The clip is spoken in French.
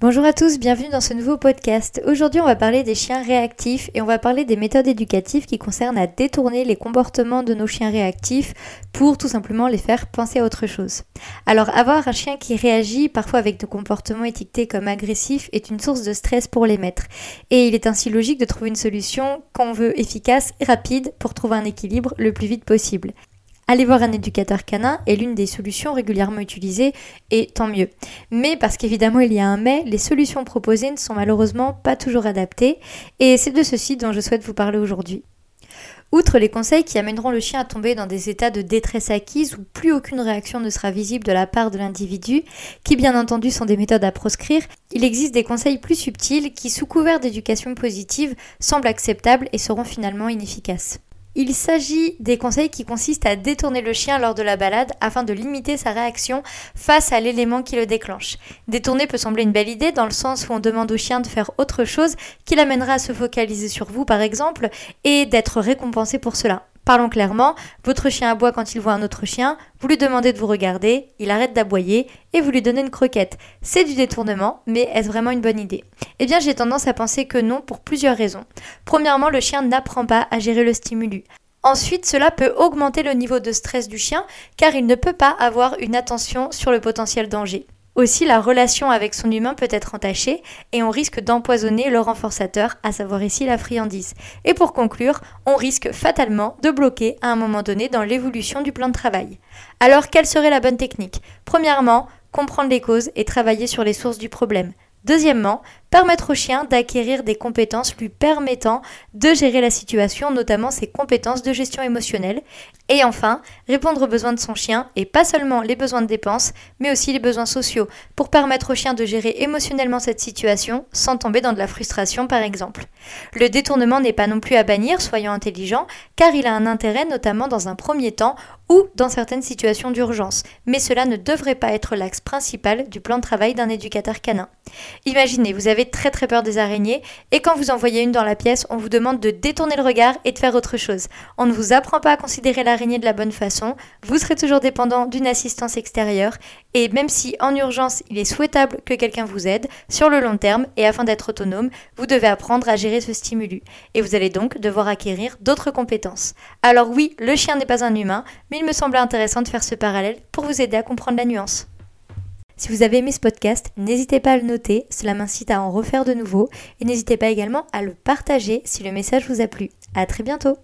Bonjour à tous, bienvenue dans ce nouveau podcast. Aujourd'hui, on va parler des chiens réactifs et on va parler des méthodes éducatives qui concernent à détourner les comportements de nos chiens réactifs pour tout simplement les faire penser à autre chose. Alors, avoir un chien qui réagit parfois avec des comportements étiquetés comme agressifs est une source de stress pour les maîtres. Et il est ainsi logique de trouver une solution qu'on veut efficace et rapide pour trouver un équilibre le plus vite possible. Aller voir un éducateur canin est l'une des solutions régulièrement utilisées et tant mieux. Mais parce qu'évidemment il y a un mais, les solutions proposées ne sont malheureusement pas toujours adaptées et c'est de ceci dont je souhaite vous parler aujourd'hui. Outre les conseils qui amèneront le chien à tomber dans des états de détresse acquise où plus aucune réaction ne sera visible de la part de l'individu, qui bien entendu sont des méthodes à proscrire, il existe des conseils plus subtils qui, sous couvert d'éducation positive, semblent acceptables et seront finalement inefficaces. Il s'agit des conseils qui consistent à détourner le chien lors de la balade afin de limiter sa réaction face à l'élément qui le déclenche. Détourner peut sembler une belle idée dans le sens où on demande au chien de faire autre chose qui l'amènera à se focaliser sur vous par exemple et d'être récompensé pour cela. Parlons clairement, votre chien aboie quand il voit un autre chien, vous lui demandez de vous regarder, il arrête d'aboyer et vous lui donnez une croquette. C'est du détournement, mais est-ce vraiment une bonne idée? Eh bien j'ai tendance à penser que non pour plusieurs raisons. Premièrement, le chien n'apprend pas à gérer le stimulus. Ensuite, cela peut augmenter le niveau de stress du chien car il ne peut pas avoir une attention sur le potentiel danger. Aussi, la relation avec son humain peut être entachée et on risque d'empoisonner le renforçateur, à savoir ici la friandise. Et pour conclure, on risque fatalement de bloquer à un moment donné dans l'évolution du plan de travail. Alors, quelle serait la bonne technique? Premièrement, comprendre les causes et travailler sur les sources du problème. Deuxièmement, permettre au chien d'acquérir des compétences lui permettant de gérer la situation, notamment ses compétences de gestion émotionnelle. Et enfin, répondre aux besoins de son chien, et pas seulement les besoins de dépenses, mais aussi les besoins sociaux, pour permettre au chien de gérer émotionnellement cette situation sans tomber dans de la frustration par exemple. Le détournement n'est pas non plus à bannir, soyons intelligents, car il a un intérêt notamment dans un premier temps ou dans certaines situations d'urgence, mais cela ne devrait pas être l'axe principal du plan de travail d'un éducateur canin. Imaginez, vous avez très très peur des araignées et quand vous en voyez une dans la pièce, on vous demande de détourner le regard et de faire autre chose. On ne vous apprend pas à considérer l'araignée de la bonne façon, vous serez toujours dépendant d'une assistance extérieure et même si en urgence il est souhaitable que quelqu'un vous aide, sur le long terme et afin d'être autonome, vous devez apprendre à gérer ce stimulus et vous allez donc devoir acquérir d'autres compétences. Alors oui, le chien n'est pas un humain, mais il me semblait intéressant de faire ce parallèle pour vous aider à comprendre la nuance. Si vous avez aimé ce podcast, n'hésitez pas à le noter, cela m'incite à en refaire de nouveau et n'hésitez pas également à le partager si le message vous a plu. À très bientôt